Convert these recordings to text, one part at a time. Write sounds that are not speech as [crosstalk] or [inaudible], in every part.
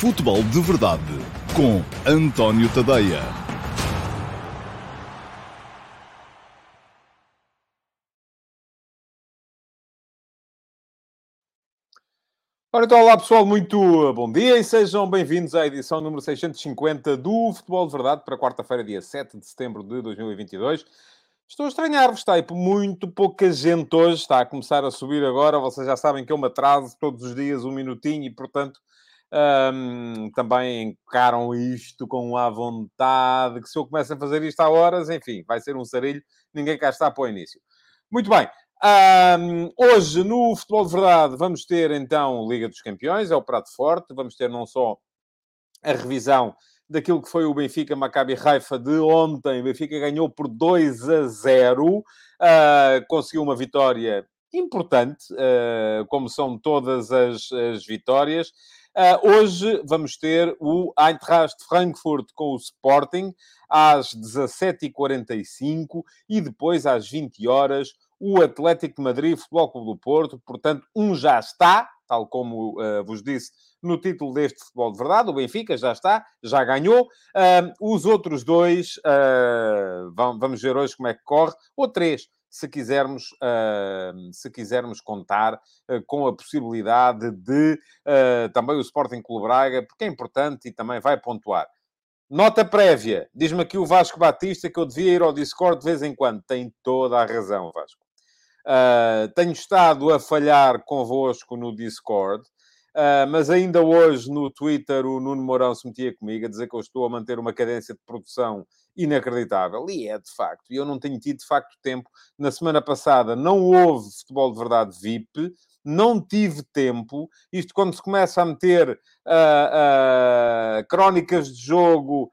Futebol de Verdade com António Tadeia. Ora, então, olá pessoal, muito bom dia e sejam bem-vindos à edição número 650 do Futebol de Verdade para quarta-feira, dia 7 de setembro de 2022. Estou a estranhar-vos, está aí muito pouca gente hoje, está a começar a subir agora. Vocês já sabem que eu me atraso todos os dias um minutinho e, portanto, hum, também encaram isto com a vontade. Que se eu começo a fazer isto há horas, enfim, vai ser um sarilho, ninguém cá está para o início. Muito bem, hum, hoje no Futebol de Verdade vamos ter então Liga dos Campeões, é o prato forte. Vamos ter não só a revisão daquilo que foi o Benfica Maccabi Haifa de ontem. O Benfica ganhou por 2 a 0, uh, conseguiu uma vitória importante, uh, como são todas as, as vitórias. Uh, hoje vamos ter o Eintracht Frankfurt com o Sporting às 17h45 e depois às 20 horas o Atlético de Madrid Futebol Clube do Porto. Portanto, um já está, tal como uh, vos disse no título deste futebol de verdade. O Benfica já está, já ganhou. Uh, os outros dois, uh, vamos ver hoje como é que corre. Ou três, se quisermos, uh, se quisermos contar uh, com a possibilidade de uh, também o Sporting Clube Braga, porque é importante e também vai pontuar. Nota prévia. Diz-me aqui o Vasco Batista que eu devia ir ao Discord de vez em quando. Tem toda a razão, Vasco. tenho estado a falhar convosco no Discord. Uh, mas ainda hoje no Twitter o Nuno Mourão se metia comigo a dizer que eu estou a manter uma cadência de produção inacreditável. E é de facto. E eu não tenho tido de facto tempo. Na semana passada não houve futebol de verdade VIP. Não tive tempo. Isto quando se começa a meter uh, uh, crónicas de jogo,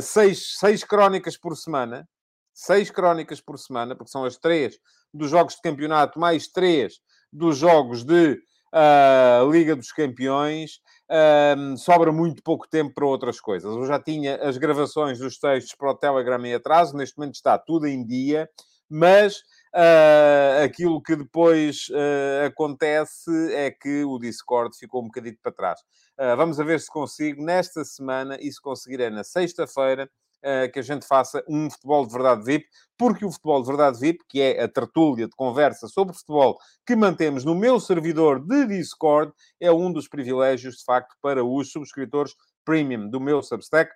seis, seis crónicas por semana. Seis crónicas por semana, porque são as três dos jogos de campeonato, mais três dos jogos de uh, Liga dos Campeões, uh, sobra muito pouco tempo para outras coisas. Eu já tinha as gravações dos textos para o Telegram em atraso, neste momento está tudo em dia, mas uh, aquilo que depois uh, acontece é que o Discord ficou um bocadinho para trás. Uh, vamos a ver se consigo nesta semana e se conseguirei na sexta-feira uh, que a gente faça um futebol de verdade VIP, porque o futebol de verdade VIP, que é a tertúlia de conversa sobre futebol que mantemos no meu servidor de Discord, é um dos privilégios, de facto, para os subscritores premium do meu Substack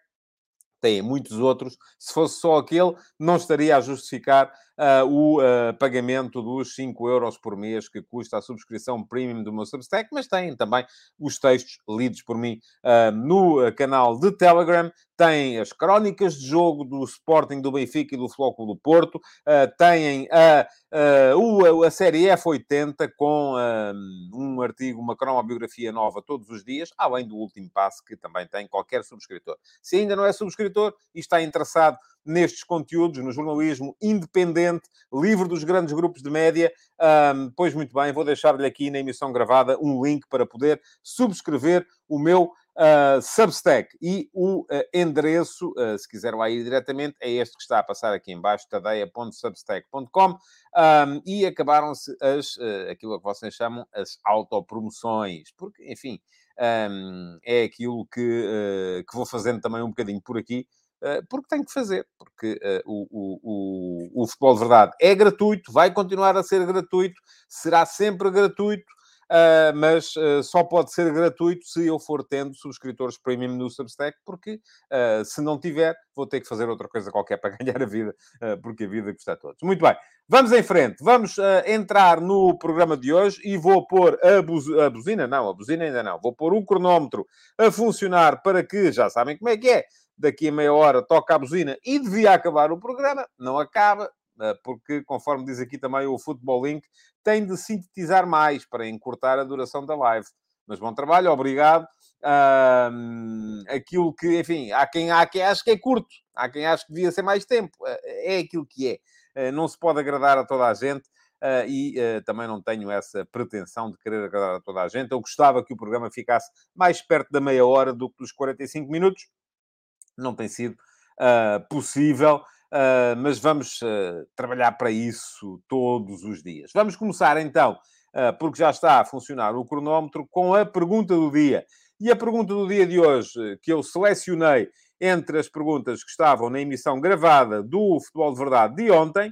tem muitos outros. Se fosse só aquele, não estaria a justificar uh, o uh, pagamento dos 5 euros por mês que custa a subscrição premium do meu Substack, mas tem também os textos lidos por mim uh, no canal de Telegram, tem as crónicas de jogo do Sporting, do Benfica e do Floco do Porto, têm a, a, a série F80 com um artigo, uma cronobiografia nova todos os dias, além do último passo que também tem qualquer subscritor. Se ainda não é subscritor e está interessado nestes conteúdos, no jornalismo independente, livre dos grandes grupos de média. Um, pois muito bem, vou deixar-lhe aqui na emissão gravada um link para poder subscrever o meu uh, Substack. E o uh, endereço, uh, se quiser lá ir diretamente, é este que está a passar aqui em baixo, tadeia.substack.com. Um, e acabaram-se as, aquilo que vocês chamam as autopromoções. Porque, enfim, um, é aquilo que, que vou fazendo também um bocadinho por aqui porque tem que fazer, porque uh, o, o, o, o, futebol de verdade é gratuito, vai continuar a ser gratuito, será sempre gratuito, uh, mas uh, só pode ser gratuito se eu for tendo subscritores premium no Substack, porque se não tiver, vou ter que fazer outra coisa qualquer para [laughs] ganhar a vida, porque a vida custa a todos. Muito bem, vamos em frente, vamos entrar no programa de hoje e vou pôr a, buz a buzina, não, a buzina ainda não, vou pôr o cronómetro a funcionar para que, já sabem como é que é, daqui a meia hora toca a buzina e devia acabar o programa, não acaba, eh, porque, conforme diz aqui também o Futebol Link, tem de sintetizar mais para encurtar a duração da live. Mas bom trabalho, obrigado. Um, aquilo que, enfim, há quem, há quem acha que é curto, há quem acha que devia ser mais tempo. Eh, é aquilo que é. Eh, não se pode agradar a toda a gente. E também não tenho essa pretensão de querer agradar a toda a gente. Eu gostava que o programa ficasse mais perto da meia hora do que dos 45 minutos não tem sido uh, possível, uh, mas vamos uh, trabalhar para isso todos os dias. Vamos começar então, porque já está a funcionar o cronómetro, com a pergunta do dia. E a pergunta do dia de hoje, que eu selecionei entre as perguntas que estavam na emissão gravada do Futebol de Verdade de ontem,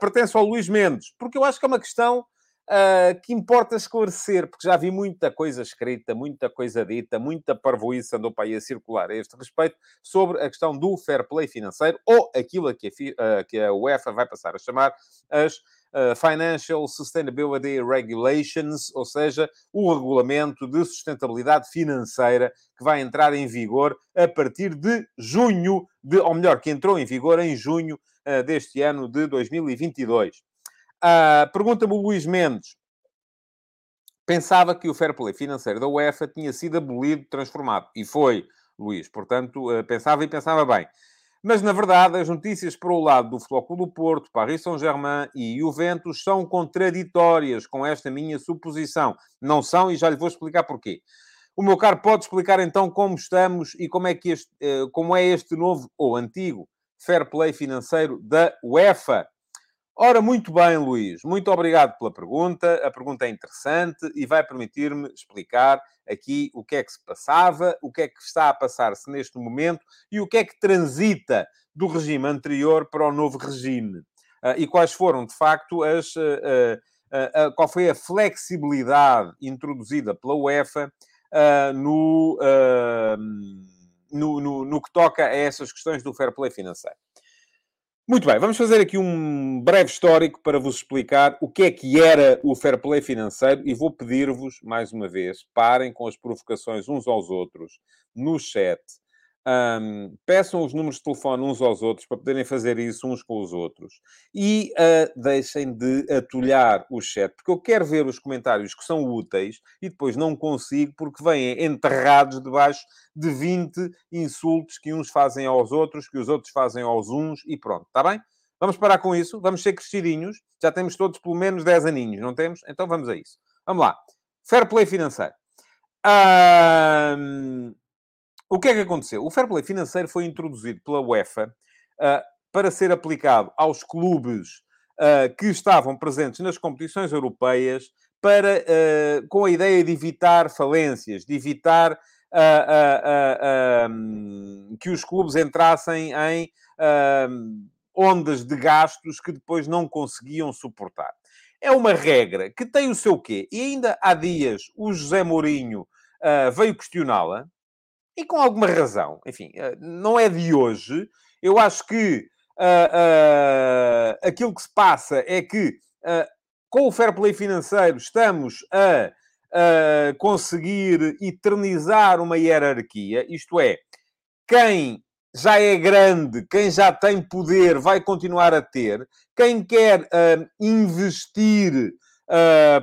pertence ao Luís Mendes, porque eu acho que é uma questão uh, que importa esclarecer, porque já vi muita coisa escrita, muita coisa dita, muita parvoíce andou para aí a circular a este respeito sobre a questão do fair play financeiro, ou aquilo que a, uh, que a UEFA vai passar a chamar as Uh, Financial Sustainability Regulations, ou seja, o regulamento de sustentabilidade financeira que vai entrar em vigor a partir de junho, de, ou melhor, que entrou em vigor em junho uh, deste ano de 2022. Uh, Pergunta-me o Luís Mendes. Pensava que o fair play financeiro da UEFA tinha sido abolido, transformado. E foi, Luís. Portanto, uh, pensava e pensava bem. Mas, na verdade, as notícias para o lado do Futebol do Porto, Paris Saint-Germain e Juventus são contraditórias com esta minha suposição. Não são, e já lhe vou explicar porquê. O meu caro pode explicar então como estamos e como é, que este, uh, como é este novo ou antigo fair play financeiro da UEFA. Ora, muito bem, Luís. Muito obrigado pela pergunta. A pergunta é interessante e vai permitir-me explicar aqui o que é que se passava, o que é que está a passar-se neste momento e o que é que transita do regime anterior para o novo regime. Uh, e quais foram, de facto, as. Uh, uh, qual foi a flexibilidade introduzida pela UEFA no, no, no, no que toca a essas questões do fair play financeiro. Muito bem, vamos fazer aqui um breve histórico para vos explicar o que é que era o fair play financeiro e vou pedir-vos, mais uma vez, parem com as provocações uns aos outros no chat um, peçam os números de telefone uns aos outros para poderem fazer isso uns com os outros. E uh, deixem de atulhar o chat, porque eu quero ver os comentários que são úteis e depois não consigo porque vêm enterrados debaixo de 20 insultos que uns fazem aos outros, que os outros fazem aos uns e pronto, está bem? Vamos parar com isso, vamos ser crescidinhos, já temos todos pelo menos 10 aninhos, não temos? Então vamos a isso. Vamos lá. Fair play financeiro. Um, o que é que aconteceu? O fair play financeiro foi introduzido pela UEFA uh, para ser aplicado aos clubes uh, que estavam presentes nas competições europeias para, uh, com a ideia de evitar falências, de evitar um, que os clubes entrassem em ondas de gastos que depois não conseguiam suportar. É uma regra que tem o seu quê? E ainda há dias o José Mourinho veio questioná-la, e com alguma razão. Enfim, eh, não é de hoje. Eu acho que uh, uh, aquilo que se passa é que, uh, com o fair play financeiro, estamos a conseguir eternizar uma hierarquia, isto é, quem já é grande, quem já tem poder, vai continuar a ter. Quem quer investir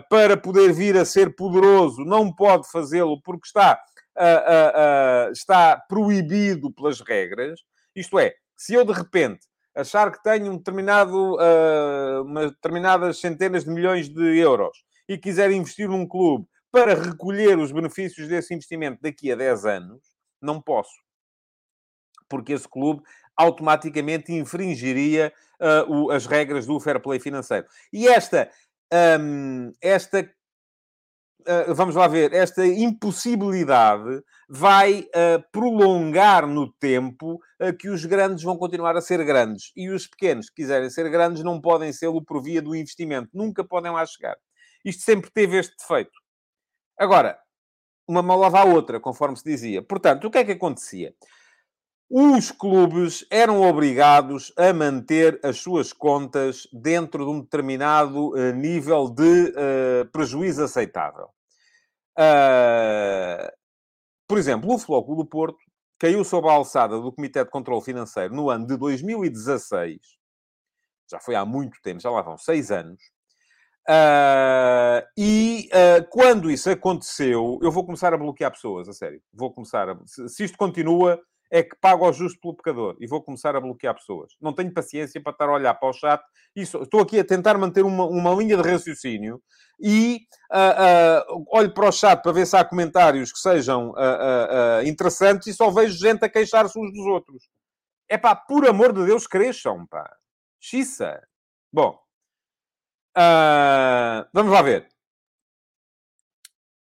para poder vir a ser poderoso não pode fazê-lo porque está uh, uh, está proibido pelas regras. Isto é, se eu de repente achar que tenho um determinado, uma determinadas centenas de milhões de euros e quiser investir num clube para recolher os benefícios desse investimento daqui a 10 anos, não posso. Porque esse clube automaticamente infringiria uh, o, as regras do fair play financeiro. E esta, um, esta uh, vamos lá ver, esta impossibilidade vai uh, prolongar no tempo uh, que os grandes vão continuar a ser grandes. E os pequenos que quiserem ser grandes não podem ser-lo por via do investimento. Nunca podem lá chegar. Isto sempre teve este defeito. Agora, uma mão lava a outra, conforme se dizia. Portanto, o que é que acontecia? Os clubes eram obrigados a manter as suas contas dentro de um determinado uh, nível de uh, prejuízo aceitável. Uh, por exemplo, o do Porto caiu sob a alçada do Comitê de Controlo Financeiro no ano de 2016. Já foi há muito tempo, já lá vão seis anos. Uh, e uh, quando isso aconteceu, eu vou começar a bloquear pessoas, a sério. Vou começar a... Se isto continua, é que pago ao justo pelo pecador e vou começar a bloquear pessoas. Não tenho paciência para estar a olhar para o chat. Isso, estou aqui a tentar manter uma, uma linha de raciocínio e uh, uh, olho para o chat para ver se há comentários que sejam uh, interessantes e só vejo gente a queixar-se uns dos outros. É pá, por amor de Deus, cresçam, pá. Xissa. Bom, vamos lá ver.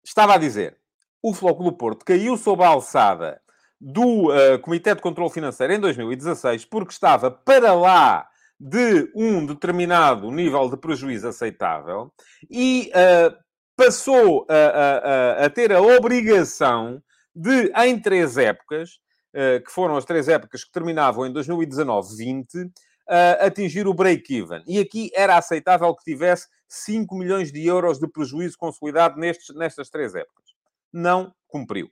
Estava a dizer, o Flóculo do Porto caiu sob a alçada do uh, Comitê de Controlo Financeiro em 2016 porque estava para lá de um determinado nível de prejuízo aceitável e uh, passou a, a, a, ter a obrigação de, em três épocas, uh, que foram as três épocas que terminavam em 2019-20, uh, atingir o break-even. E aqui era aceitável que tivesse 5 milhões de euros de prejuízo consolidado nestes, nestas três épocas. Não cumpriu.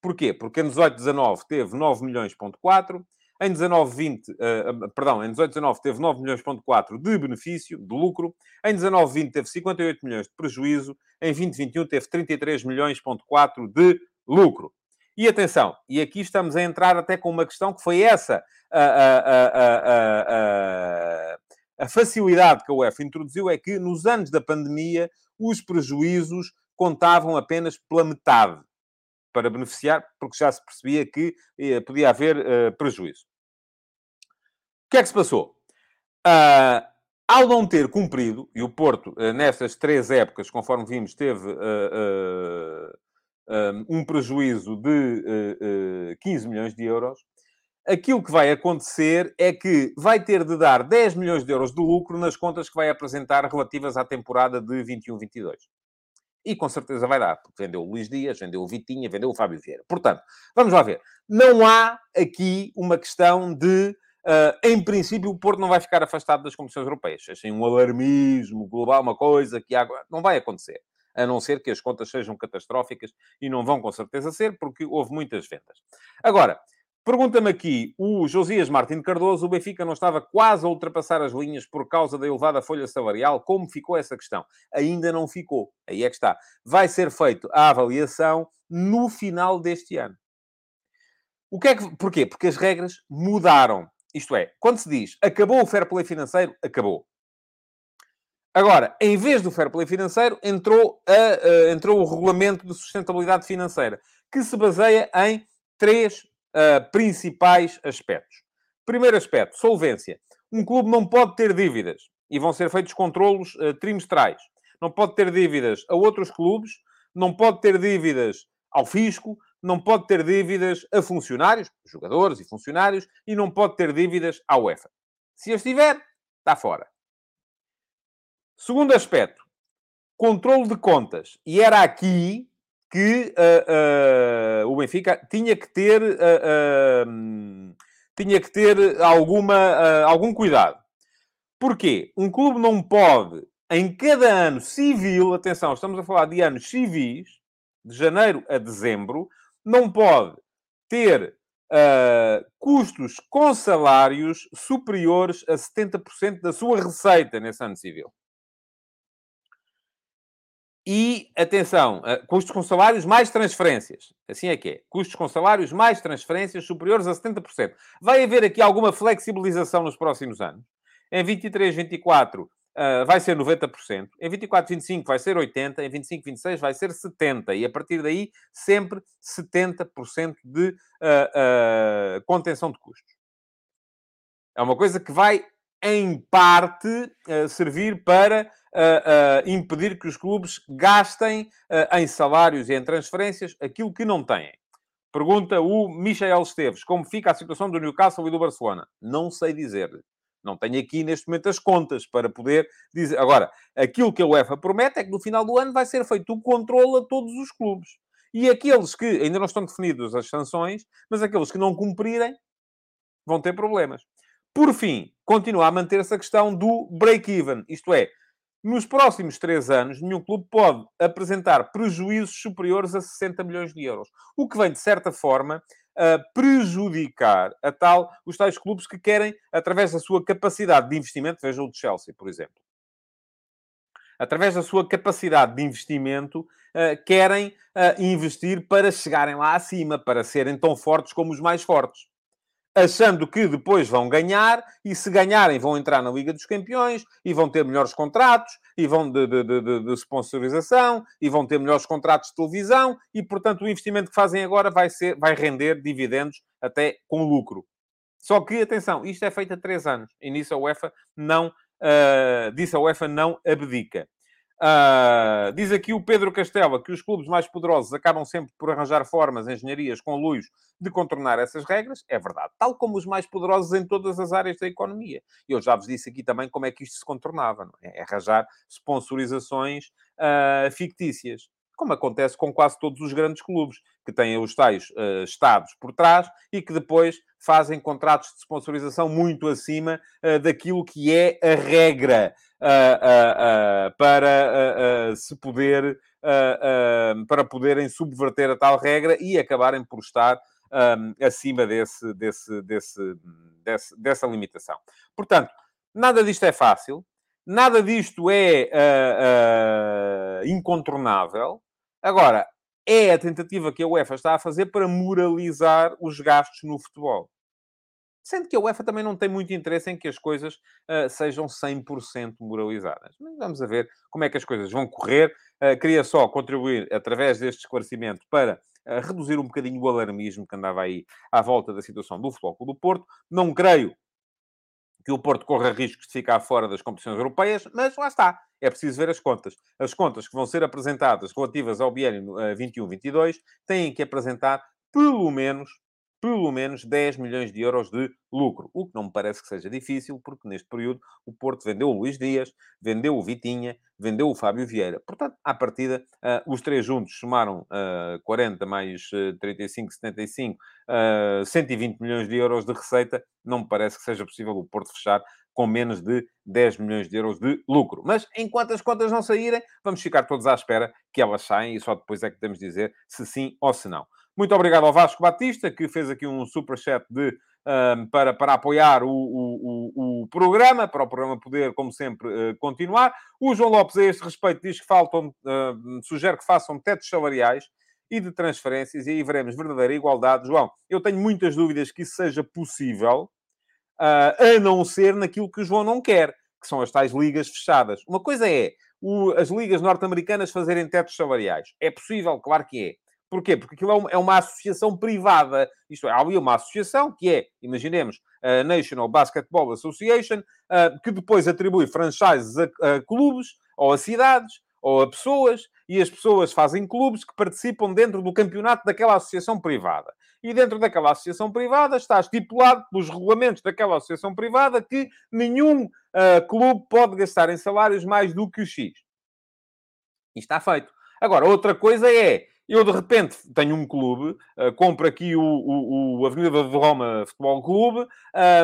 Porquê? Porque em 18-19 teve 9 milhões, ponto 4, em 19-20, uh, perdão, em 18-19 teve 9 milhões, ponto 4 de benefício, de lucro. Em 19-20 teve 58 milhões de prejuízo. Em 2021 teve 33 milhões, ponto 4 de lucro. E atenção, e aqui estamos a entrar até com uma questão que foi essa a, a, a, a facilidade que a UEFA introduziu é que nos anos da pandemia os prejuízos contavam apenas pela metade para beneficiar, porque já se percebia que eh, podia haver uh, prejuízo que é que se passou? Uh, ao não ter cumprido, e o Porto, uh, nestas três épocas, conforme vimos, teve uh, um prejuízo de 15 milhões de euros, aquilo que vai acontecer é que vai ter de dar 10 milhões de euros de lucro nas contas que vai apresentar relativas à temporada de 21-22. E com certeza vai dar, porque vendeu o Luís Dias, vendeu o Vitinha, vendeu o Fábio Vieira. Portanto, vamos lá ver. Não há aqui uma questão de Uh, em princípio, o Porto não vai ficar afastado das competições europeias. Assim, um alarmismo global, uma coisa que agora não vai acontecer. A não ser que as contas sejam catastróficas e não vão com certeza ser, porque houve muitas vendas. Agora, pergunta-me aqui o Josias Martins Cardoso: o Benfica não estava quase a ultrapassar as linhas por causa da elevada folha salarial? Como ficou essa questão? Ainda não ficou. Aí é que está. Vai ser feita a avaliação no final deste ano. O que é que... Porquê? Porque as regras mudaram. Isto é, quando se diz acabou o fair play financeiro, acabou. Agora, em vez do fair play financeiro, entrou, a, a, entrou o regulamento de sustentabilidade financeira, que se baseia em três uh, principais aspectos. Primeiro aspecto, solvência. Um clube não pode ter dívidas e vão ser feitos controlos uh, trimestrais. Não pode ter dívidas a outros clubes, não pode ter dívidas ao fisco, não pode ter dívidas a funcionários, jogadores e funcionários, e não pode ter dívidas à UEFA. Se as tiver, está fora. Segundo aspecto, controle de contas. E era aqui que uh, uh, o Benfica tinha que ter, uh, tinha que ter alguma, algum cuidado. Porquê? Um clube não pode, em cada ano civil, atenção, estamos a falar de anos civis, de janeiro a dezembro, não pode ter custos com salários superiores a 70% da sua receita nesse ano civil. E, atenção, uh, custos com salários mais transferências. Assim é que é. Custos com salários mais transferências superiores a 70%. Vai haver aqui alguma flexibilização nos próximos anos. Em 23, 24, Uh, vai ser 90%, em 24, 25 vai ser 80%, em 25, 26 vai ser 70%, e a partir daí sempre 70% de uh, uh, contenção de custos. É uma coisa que vai, em parte, servir para impedir que os clubes gastem em salários e em transferências aquilo que não têm. Pergunta o Michael Esteves, como fica a situação do Newcastle e do Barcelona? Não sei dizer-lhe. Não tenho aqui neste momento as contas para poder dizer. Agora, aquilo que a UEFA promete é que no final do ano vai ser feito o controle a todos os clubes. E aqueles que ainda não estão definidos as sanções, mas aqueles que não cumprirem vão ter problemas. Por fim, continua a manter-se a questão do break-even, isto é, nos próximos três anos, nenhum clube pode apresentar prejuízos superiores a 60 milhões de euros. O que vem, de certa forma, a prejudicar a tal, os tais clubes que querem, através da sua capacidade de investimento, veja o de Chelsea, por exemplo. Através da sua capacidade de investimento, uh, querem uh, investir para chegarem lá acima, para serem tão fortes como os mais fortes achando que depois vão ganhar e se ganharem vão entrar na Liga dos Campeões e vão ter melhores contratos e vão de, de, de, de, sponsorização e vão ter melhores contratos de televisão e, portanto, o investimento que fazem agora vai, ser, vai render dividendos até com lucro. Só que, atenção, isto é feito há três anos e nisso a UEFA não, uh, disso a UEFA não abdica. Uh, diz aqui o Pedro Castela que os clubes mais poderosos acabam sempre por arranjar formas, engenharias com luios de contornar essas regras. É verdade. Tal como os mais poderosos em todas as áreas da economia. Eu já vos disse aqui também como é que isto se contornava. É? é arranjar sponsorizações uh, fictícias. Como acontece com quase todos os grandes clubes, que têm os tais uh, estados por trás e que depois fazem contratos de sponsorização muito acima daquilo que é a regra uh, uh, para se poder, para poderem subverter a tal regra e acabarem por estar um, acima desse, desse, desse, desse, dessa limitação. Portanto, nada disto é fácil, nada disto é incontornável. Agora, é a tentativa que a UEFA está a fazer para moralizar os gastos no futebol. Sendo que a UEFA também não tem muito interesse em que as coisas uh, sejam 100% moralizadas. Mas vamos a ver como é que as coisas vão correr. Uh, queria só contribuir, através deste esclarecimento, para uh, reduzir um bocadinho o alarmismo que andava aí à volta da situação do Futebol do Porto. Não creio que o Porto corra riscos de ficar fora das competições europeias, mas lá está. É preciso ver as contas. As contas que vão ser apresentadas relativas ao biênio 21-22 têm que apresentar pelo menos pelo menos 10 milhões de euros de lucro. O que não me parece que seja difícil, porque neste período o Porto vendeu o Luís Dias, vendeu o Vitinha, vendeu o Fábio Vieira. Portanto, à partida, uh, os três juntos somaram uh, 40 mais uh, 35, 75, uh, 120 milhões de euros de receita. Não me parece que seja possível o Porto fechar com menos de 10 milhões de euros de lucro. Mas enquanto as contas não saírem, vamos ficar todos à espera que elas saem e só depois é que podemos dizer se sim ou se não. Muito obrigado ao Vasco Batista, que fez aqui um super chat de, um, para, para apoiar o, o, o, o, programa, para o programa poder, como sempre, uh, continuar. O João Lopes, a este respeito, diz que faltam, uh, sugere que façam tetos salariais e de transferências, e aí veremos verdadeira igualdade. João, eu tenho muitas dúvidas que isso seja possível, uh, a não ser naquilo que o João não quer, que são as tais ligas fechadas. Uma coisa é o, as ligas norte-americanas fazerem tetos salariais. É possível, claro que é. Porquê? Porque aquilo é uma, é uma associação privada. Isto é, há ali uma associação que é, imaginemos, a National Basketball Association, que depois atribui franchises a, a clubes ou a cidades ou a pessoas, e as pessoas fazem clubes que participam dentro do campeonato daquela associação privada. E dentro daquela associação privada está estipulado pelos regulamentos daquela associação privada que nenhum uh, clube pode gastar em salários mais do que o X. E está feito. Agora, outra coisa é eu, de repente, tenho um clube, uh, compro aqui o, o, o, Avenida de Roma Futebol Clube,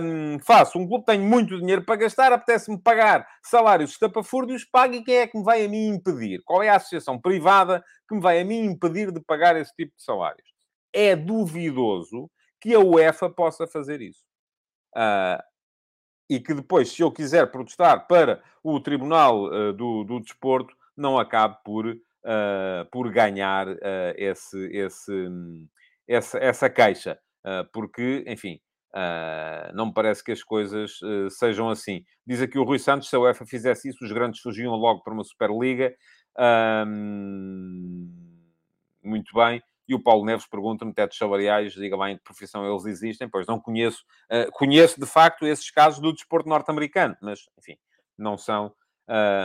um, faço um clube, tenho muito dinheiro para gastar, apetece-me pagar salários estapafúrdios, pago e quem é que me vai a mim impedir? Qual é a associação privada que me vai a mim impedir de pagar esse tipo de salários? É duvidoso que a UEFA possa fazer isso. Uh, e que depois, se eu quiser protestar para o Tribunal uh, do, do Desporto, não acabe por por ganhar uh, esse, esse, essa, essa queixa. Uh, porque, enfim, não me parece que as coisas sejam assim. Diz aqui o Rui Santos, se a UEFA fizesse isso, os grandes fugiam logo para uma Superliga. muito bem. E o Paulo Neves pergunta-me, tetos salariais, diga bem, de profissão eles existem? Pois não conheço. Uh, conheço, de facto, esses casos do desporto norte-americano, mas, enfim, não são uh,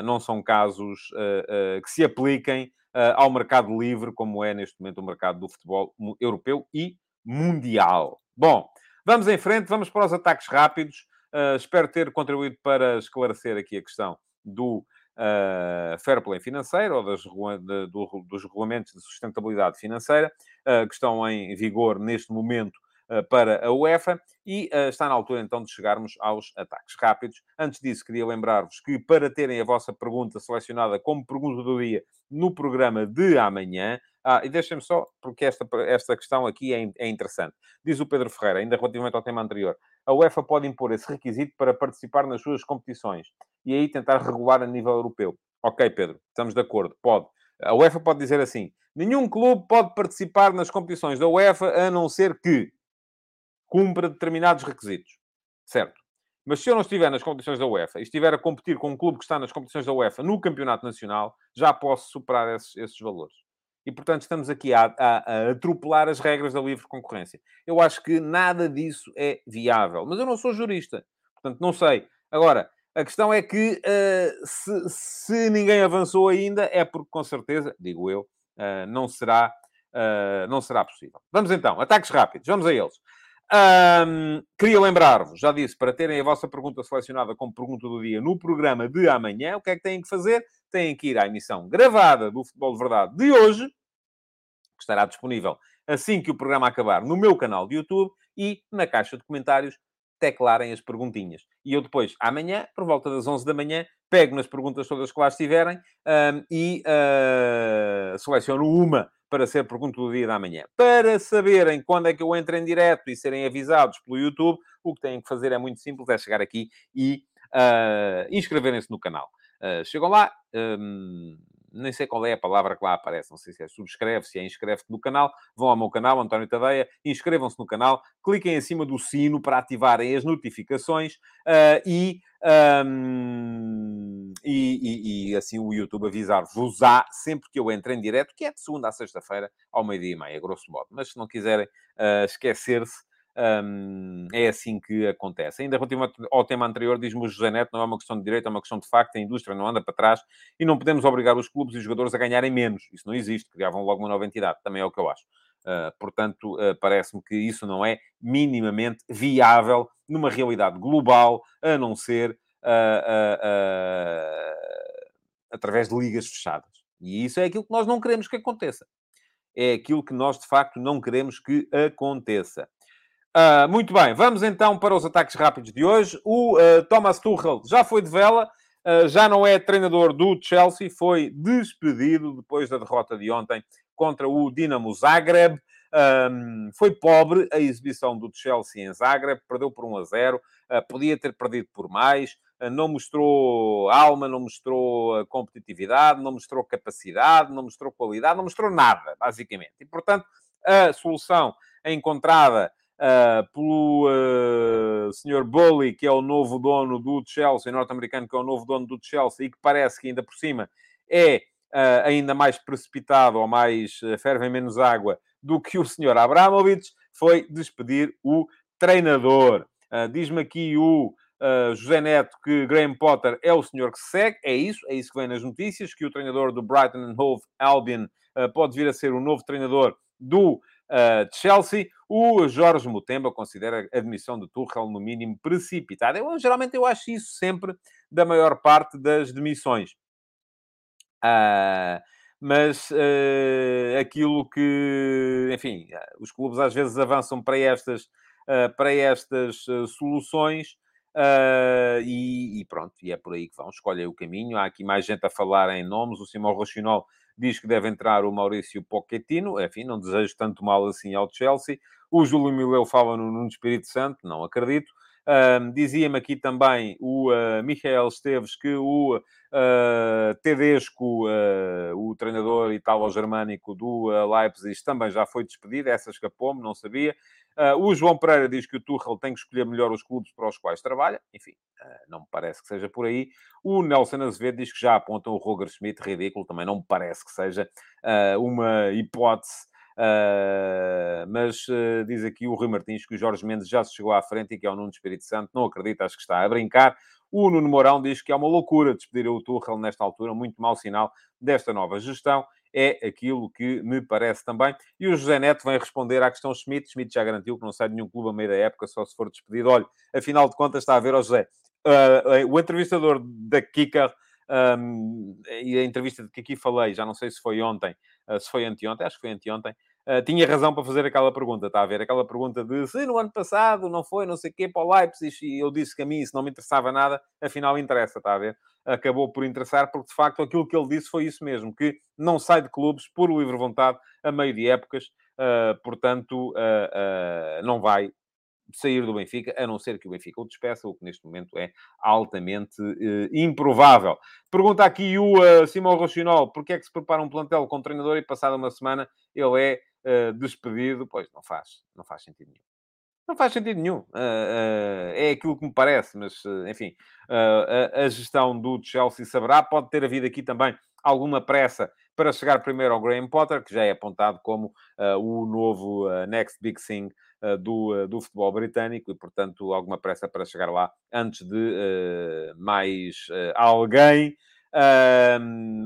não são casos uh, que se apliquem ao mercado livre, como é neste momento o mercado do futebol europeu e mundial. Bom, vamos em frente, vamos para os ataques rápidos. espero ter contribuído para esclarecer aqui a questão do uh, fair play financeiro ou das, de, do, dos regulamentos de sustentabilidade financeira uh, que estão em vigor neste momento uh, para a UEFA e uh, está na altura então de chegarmos aos ataques rápidos. Antes disso, queria lembrar-vos que para terem a vossa pergunta selecionada como pergunta do dia no programa de amanhã, ah, e deixem-me só, porque esta, esta questão aqui é, é interessante. Diz o Pedro Ferreira, ainda relativamente ao tema anterior, a UEFA pode impor esse requisito para participar nas suas competições e aí tentar regular a nível europeu. Ok, Pedro, estamos de acordo, pode. A UEFA pode dizer assim: nenhum clube pode participar nas competições da UEFA a não ser que cumpra determinados requisitos. Certo. Mas se eu não estiver nas competições da UEFA e estiver a competir com um clube que está nas competições da UEFA no campeonato nacional, já posso superar esses, esses valores. E, portanto, estamos aqui a, a, a, atropelar as regras da livre concorrência. Eu acho que nada disso é viável. Mas eu não sou jurista. Portanto, não sei. Agora, A questão é que uh, se, se, ninguém avançou ainda, é porque com certeza, digo eu, uh, não, será, uh, não será possível. Vamos então, ataques rápidos, vamos a eles. Um, queria lembrar-vos, já disse, para terem a vossa pergunta selecionada como pergunta do dia no programa de amanhã, o que é que têm que fazer? Têm que ir à emissão gravada do Futebol de Verdade de hoje, que estará disponível assim que o programa acabar no meu canal de YouTube e na caixa de comentários teclarem as perguntinhas. E eu depois, amanhã, por volta das 11 da manhã, pego nas perguntas todas que lá estiverem um, e uh, seleciono uma para ser pergunta do dia da manhã. Para saberem quando é que eu entro em direto e serem avisados pelo YouTube, o que têm que fazer é muito simples, é chegar aqui e uh, inscreverem-se no canal. Uh, chegam lá, um, nem sei qual é a palavra que lá aparece, não sei se é subscreve, se é inscreve-te no canal, vão ao meu canal, António Tadeia, inscrevam-se no canal, cliquem em cima do sino para ativarem as notificações uh, e, um, e, e, e, assim o YouTube avisar-vos á sempre que eu entre em direto, que é de segunda a sexta-feira, ao meio-dia e meia, grosso modo. Mas se não quiserem uh, esquecer-se, um, é assim que acontece. Ainda relativamente ao tema anterior, diz-me o José Neto, não é uma questão de direito, é uma questão de facto, a indústria não anda para trás e não podemos obrigar os clubes e os jogadores a ganharem menos. Isso não existe, criavam logo uma nova entidade, também é o que eu acho. Uh, portanto, uh, parece-me que isso não é minimamente viável numa realidade global, a não ser uh, através de ligas fechadas. E isso é aquilo que nós não queremos que aconteça. É aquilo que nós, de facto, não queremos que aconteça. Uh, muito bem, vamos então para os ataques rápidos de hoje. O uh, Thomas Tuchel já foi de vela, uh, já não é treinador do Chelsea, foi despedido depois da derrota de ontem contra o Dinamo Zagreb. Um, foi pobre a exibição do Chelsea em Zagreb, perdeu por 1 a 0, podia ter perdido por mais, não mostrou alma, não mostrou competitividade, não mostrou capacidade, não mostrou qualidade, não mostrou nada, basicamente. E portanto, a solução encontrada uh, pelo uh, ah, Sr. Bully, que é o novo dono do Chelsea, norte-americano, que é o novo dono do Chelsea, e que parece que ainda por cima é uh, ainda mais precipitado ou mais uh, ferve menos água do que o Sr. Abramovich, foi despedir o treinador. Diz-me aqui o Uh, José Neto que Graham Potter é o senhor que se segue, é isso, é isso que vem nas notícias, que o treinador do Brighton and Hove Albion uh, pode vir a ser o novo treinador do uh, Chelsea. O Jorge Mutemba considera a admissão de Tuchel, no mínimo, precipitada. Eu, geralmente, eu acho isso sempre da maior parte das demissões. Uh, mas uh, aquilo que, enfim, os clubes às vezes avançam para estas, uh, para estas soluções e, e, pronto, e é por aí que vão, escolhem o caminho. Há aqui mais gente a falar em nomes. O Simão Rochinol diz que deve entrar o Maurício Pochettino, enfim, não desejo tanto mal assim ao Chelsea. O Júlio Mileu fala no Espírito Santo, não acredito. Um, Dizia-me aqui também o uh, Michael Esteves que o uh, Tedesco, uh, o treinador italo-germânico do uh, Leipzig, também já foi despedido. Essa escapou-me, não sabia. O João Pereira diz que o Tuchel tem que escolher melhor os clubes para os quais trabalha. Enfim, não me parece que seja por aí. O Nelson Azevedo diz que já aponta o Roger Schmidt, ridículo. Também não me parece que seja uma hipótese. Mas diz aqui o Rui Martins que o Jorge Mendes já se chegou à frente e que é o Nuno Espírito Santo. Não acredito, acho que está a brincar. O Nuno Mourão diz que é uma loucura despedir o Tuchel nesta altura, muito mau sinal desta nova gestão é aquilo que me parece também. E o José Neto vem responder à questão Schmidt. Schmidt já garantiu que não sai de nenhum clube a meio da época, só se for despedido. Olha, afinal de contas, está a ver, ó José, uh, o entrevistador da um, e a entrevista que aqui falei, já não sei se foi ontem, uh, se foi anteontem, acho que foi anteontem, uh, tinha razão para fazer aquela pergunta, está a ver? Aquela pergunta de se no ano passado não foi, não sei o quê, para o Leipzig, e eu disse que a mim isso não me interessava nada, afinal interessa, está a ver? Acabou por interessar, porque de facto aquilo que ele disse foi isso mesmo, que não sai de clubes por livre vontade a meio de épocas, uh, portanto, não vai sair do Benfica, a não ser que o Benfica o despeça, o que neste momento é altamente improvável. Pergunta aqui o Simão Rochinol, porque é que se prepara um plantel com treinador e passada uma semana ele é uh, despedido, pois não faz, não faz sentido nenhum. Não faz sentido nenhum. Uh, uh, é aquilo que me parece, mas, enfim, a, a, gestão do Chelsea saberá. Pode ter havido aqui também alguma pressa para chegar primeiro ao Graham Potter, que já é apontado como o novo next big thing do, do futebol britânico e, portanto, alguma pressa para chegar lá antes de mais alguém.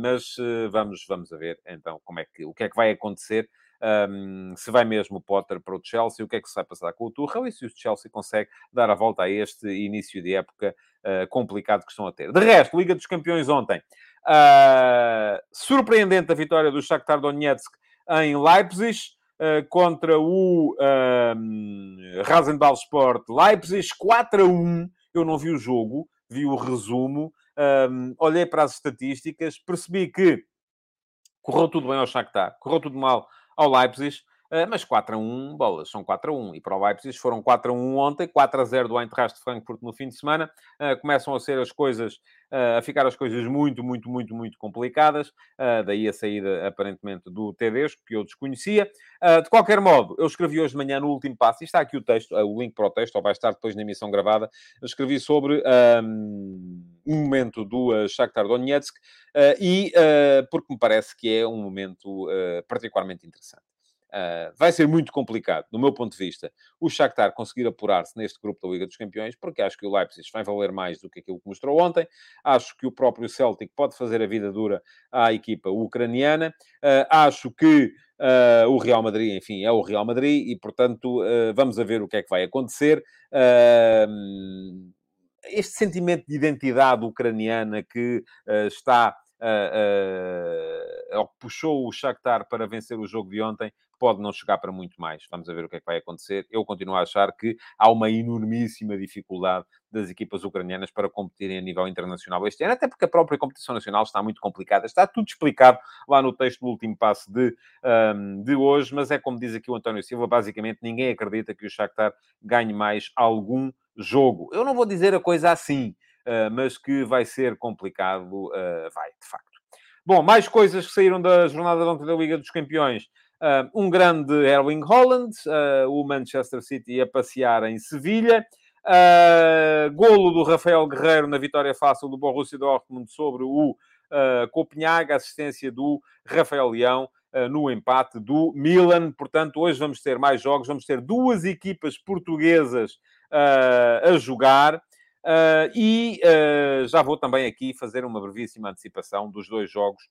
mas vamos, vamos a ver então como é que, o que é que vai acontecer um, se vai mesmo o Potter para o Chelsea, o que é que se vai passar com o Tuchel e se o Chelsea consegue dar a volta a este início de época uh, complicado que estão a ter. De resto, Liga dos Campeões ontem. Uh, surpreendente a vitória do Shakhtar Donetsk em Leipzig contra o um, Rasenball Sport Leipzig, 4 a 1. Eu não vi o jogo, vi o resumo, um, olhei para as estatísticas, percebi que correu tudo bem ao Shakhtar, correu tudo mal ao Leipzig, eh, mas 4 a 1, bolas, são 4 a 1. E para o Leipzig foram 4 a 1 ontem, 4 a 0 do Eintracht Frankfurt no fim de semana. Uh, começam a ser as coisas, uh, a ficar as coisas muito, muito, muito, muito complicadas. Uh, daí a saída, aparentemente, do Tedesco, que eu desconhecia. de qualquer modo, eu escrevi hoje de manhã no último passo, e está aqui o texto, o link para o texto, ou vai estar depois na emissão gravada. Eu escrevi sobre um, um momento do Shakhtar Donetsk, e porque me parece que é um momento particularmente interessante. Uh, vai ser muito complicado, do meu ponto de vista, o Shakhtar conseguir apurar-se neste grupo da Liga dos Campeões, porque acho que o Leipzig vai valer mais do que aquilo que mostrou ontem. Acho que o próprio Celtic pode fazer a vida dura à equipa ucraniana. Uh, acho que uh, o Real Madrid, enfim, é o Real Madrid e, portanto, vamos a ver o que é que vai acontecer. este sentimento de identidade ucraniana que está uh, uh, puxou o Shakhtar para vencer o jogo de ontem, pode não chegar para muito mais. Vamos ver o que é que vai acontecer. Eu continuo a achar que há uma enormíssima dificuldade das equipas ucranianas para competirem a nível internacional este ano, até porque a própria competição nacional está muito complicada. Está tudo explicado lá no texto do último passo de, um, de hoje, mas é como diz aqui o António Silva, basicamente ninguém acredita que o Shakhtar ganhe mais algum jogo. Eu não vou dizer a coisa assim, uh, mas que vai ser complicado, uh, vai, de facto. Bom, mais coisas que saíram da jornada de ontem da Liga dos Campeões. Uh, um grande Erling Holland, uh, o Manchester City a passear em Sevilha. Uh, golo do Rafael Guerreiro na vitória fácil do Borussia Dortmund sobre o Copenhague, assistência do Rafael Leão no empate do Milan. Portanto, hoje vamos ter mais jogos, vamos ter duas equipas portuguesas a jogar. E já vou também aqui fazer uma brevíssima antecipação dos dois jogos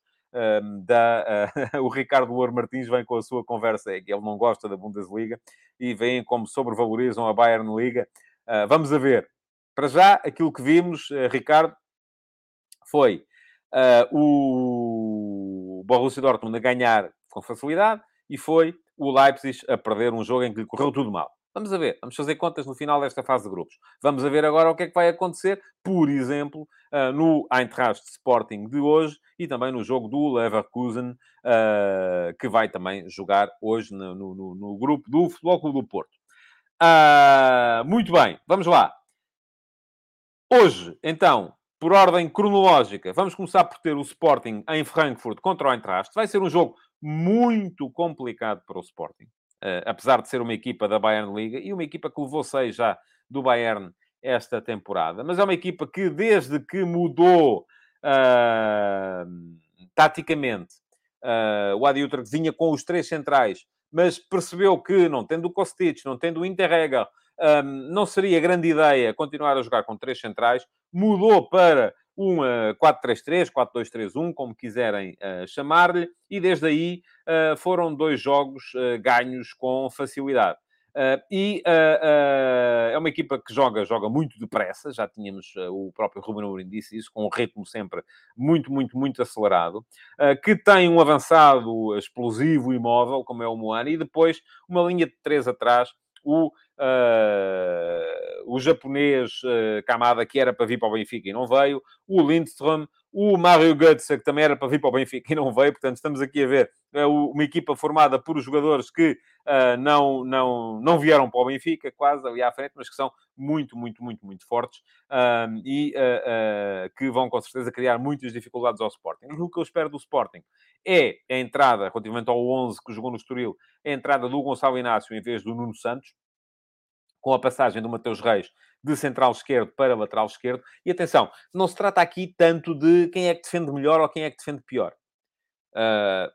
da, uh, [laughs] o Ricardo Louro Martins vem com a sua conversa, é que ele não gosta da Bundesliga e vem como sobrevalorizam a Bayern Liga. Uh, vamos a ver. Para já, aquilo que vimos, uh, Ricardo, foi o Borussia Dortmund a ganhar com facilidade e foi o Leipzig a perder um jogo em que correu tudo mal. Vamos a ver, vamos fazer contas no final desta fase de grupos. Vamos a ver agora o que é que vai acontecer, por exemplo, uh, no Eintracht Sporting de hoje e também no jogo do Leverkusen, uh, que vai também jogar hoje no, no, no grupo do Futebol Clube do Porto. Uh, muito bem, vamos lá. Hoje, então, por ordem cronológica, vamos começar por ter o Sporting em Frankfurt contra o Eintracht. Vai ser um jogo muito complicado para o Sporting. Uh, apesar de ser uma equipa da Bayern Liga e uma equipa que levou seis já do Bayern esta temporada. Mas é uma equipa que, desde que mudou uh, taticamente, uh, o Adi Utrecht vinha com os três centrais, mas percebeu que, não tendo o Kostic, não tendo o Interrega, um, não seria grande ideia continuar a jogar com três centrais, mudou para um uh, 4-3-3, 4-2-3-1, como quiserem uh, chamar-lhe, e desde aí uh, foram dois jogos uh, ganhos com facilidade. Uh, e é uma equipa que joga, joga muito depressa, já tínhamos o próprio Ruben Amorim disse isso, com um ritmo sempre muito, muito, muito acelerado, que tem um avançado explosivo e móvel, como é o Moana, e depois uma linha de três atrás, o uh, o japonês uh, Kamada, que era para vir para o Benfica e não veio, o Lindström, o Mario Götze, que também era para vir para o Benfica e não veio. Portanto, estamos aqui a ver uh, uma equipa formada por jogadores que uh, não, não, não vieram para o Benfica, quase ali à frente, mas que são muito, muito, muito, muito fortes e que vão com certeza criar muitas dificuldades ao Sporting. O que eu espero do Sporting é a entrada, relativamente ao 11 que jogou no Estoril, a entrada do Gonçalo Inácio em vez do Nuno Santos com a passagem do Mateus Reis de central esquerdo para lateral esquerdo. E atenção, não se trata aqui tanto de quem é que defende melhor ou quem é que defende pior. Uh,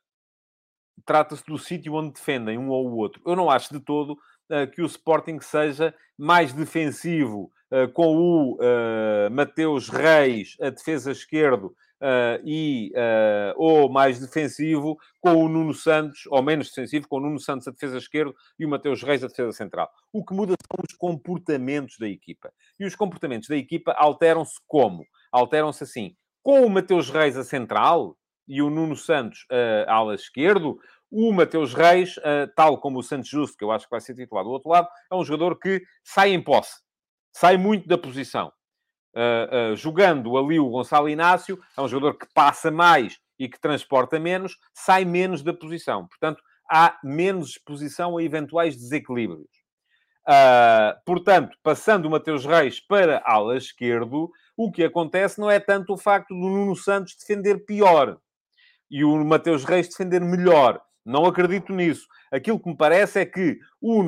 Trata-se do sítio onde defendem um ou o outro. Eu não acho de todo uh, que o Sporting seja mais defensivo uh, com o Mateus Reis, a defesa esquerdo, uh, e, uh, ou mais defensivo com o Nuno Santos, ou menos defensivo com o Nuno Santos a defesa esquerda e o Mateus Reis a defesa central. O que muda são os comportamentos da equipa. E os comportamentos da equipa alteram-se como? Alteram-se assim. Com o Mateus Reis a central e o Nuno Santos uh, ala esquerdo, o Mateus Reis, tal como o Santos Justo, que eu acho que vai ser titular do outro lado, é um jogador que sai em posse. Sai muito da posição uh, jogando ali o Gonçalo Inácio, é um jogador que passa mais e que transporta menos, sai menos da posição. Portanto, há menos exposição a eventuais desequilíbrios. Uh, portanto, passando o Mateus Reis para ala esquerdo, o que acontece não é tanto o facto do Nuno Santos defender pior e o Mateus Reis defender melhor. Não acredito nisso. Aquilo que me parece é que o,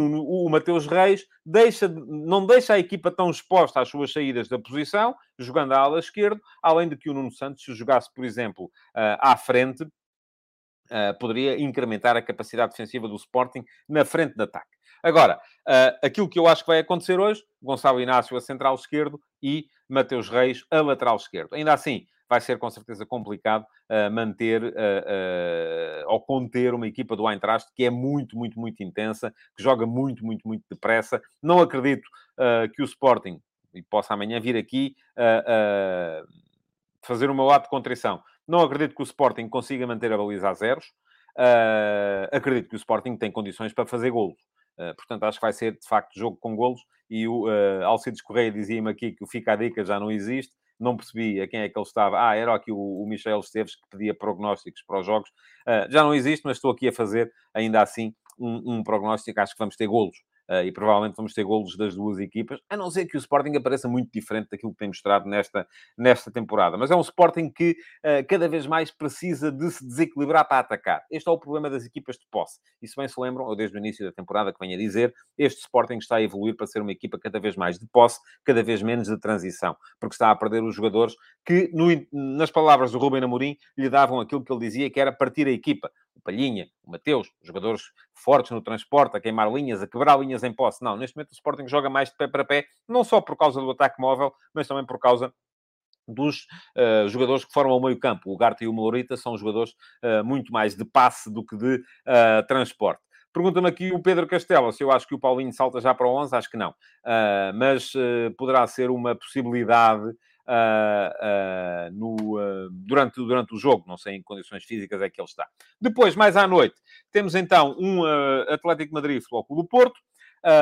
o Mateus Reis deixa, não deixa a equipa tão exposta às suas saídas da posição, jogando à ala esquerda, além de que o Nuno Santos, se jogasse, por exemplo, uh, à frente, uh, poderia incrementar a capacidade defensiva do Sporting na frente de ataque. Agora, uh, aquilo que eu acho que vai acontecer hoje, Gonçalo Inácio a central esquerdo e Mateus Reis a lateral esquerdo. Ainda assim, vai ser com certeza complicado uh, manter uh, ou conter uma equipa do Eintracht que é muito, muito, muito intensa, que joga muito, muito, muito depressa. Não acredito que o Sporting, e possa amanhã vir aqui fazer o meu ato de contrição, não acredito que o Sporting consiga manter a baliza a zeros. acredito que o Sporting tem condições para fazer golos. Uh, portanto, acho que vai ser de facto jogo com golos. E o uh, Alcides Correia dizia-me aqui que o Fica a Dica já não existe não percebi a quem é que ele estava. Ah, era aqui o, o Michel Esteves que pedia prognósticos para os jogos. Uh, já não existe, mas estou aqui a fazer ainda assim um, um prognóstico. Acho que vamos ter golos. Uh, e provavelmente vamos ter golos das duas equipas, a não ser que o Sporting apareça muito diferente daquilo que tem mostrado nesta, nesta temporada. Mas é um Sporting que uh, cada vez mais precisa de se desequilibrar para atacar. Este é o problema das equipas de posse. E se bem se lembram, ou desde o início da temporada que venho a dizer, este Sporting está a evoluir para ser uma equipa cada vez mais de posse, cada vez menos de transição, porque está a perder os jogadores que, no, nas palavras do Rubem Amorim, lhe davam aquilo que ele dizia que era partir a equipa o Palhinha, o Mateus, jogadores fortes no transporte, a queimar linhas, a quebrar linhas em posse. Não, neste momento o Sporting joga mais de pé para pé, não só por causa do ataque móvel, mas também por causa dos uh, jogadores que formam o meio campo. O Garta e o Molorita são jogadores uh, muito mais de passe do que de uh, transporte. Pergunta-me aqui o Pedro Castelo se eu acho que o Paulinho salta já para o 11. Acho que não. mas poderá ser uma possibilidade uh, uh, no, durante, durante o jogo. Não sei em condições físicas é que ele está. Depois, mais à noite, temos então um Atlético Madrid Clube do Porto.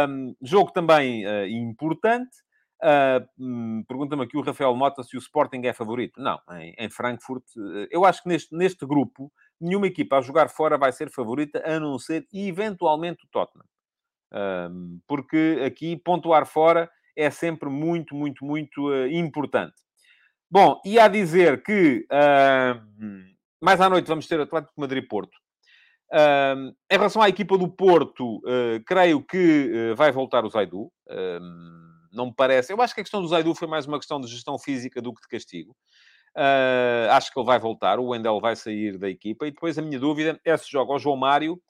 Um, jogo também importante. Uh, Pergunta-me aqui o Rafael Mota se o Sporting é favorito. Não, em, em Frankfurt, eu acho que neste, neste grupo, nenhuma equipa a jogar fora vai ser favorita, a não ser eventualmente o Tottenham. porque aqui pontuar fora é sempre muito, muito, muito uh, importante. Bom, e a dizer que uh, mais à noite vamos ter Atlético Madrid-Porto. Uh, em relação à equipa do Porto, uh, creio que uh, vai voltar o Zaidu. não me parece. Eu acho que a questão do Zaidu foi mais uma questão de gestão física do que de castigo. acho que ele vai voltar. O Wendel vai sair da equipa. E depois a minha dúvida é se joga o João Mário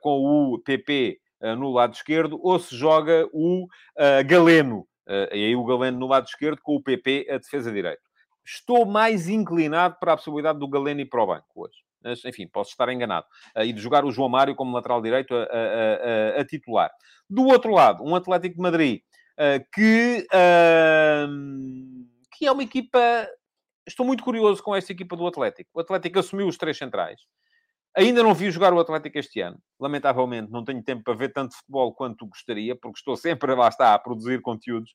com o PP eh, no lado esquerdo, ou se joga o eh, Galeno, eh, e aí o Galeno no lado esquerdo, com o PP a defesa direito. Estou mais inclinado para a possibilidade do Galeno ir para o banco hoje. Mas, enfim, posso estar enganado. e de jogar o João Mário como lateral direito a, a, a, a titular. Do outro lado, um Atlético de Madrid que, que é uma equipa... Estou muito curioso com esta equipa do Atlético. O Atlético assumiu os três centrais. Ainda não vi jogar o Atlético este ano. Lamentavelmente, não tenho tempo para ver tanto futebol quanto gostaria, porque estou sempre, lá está, a produzir conteúdos,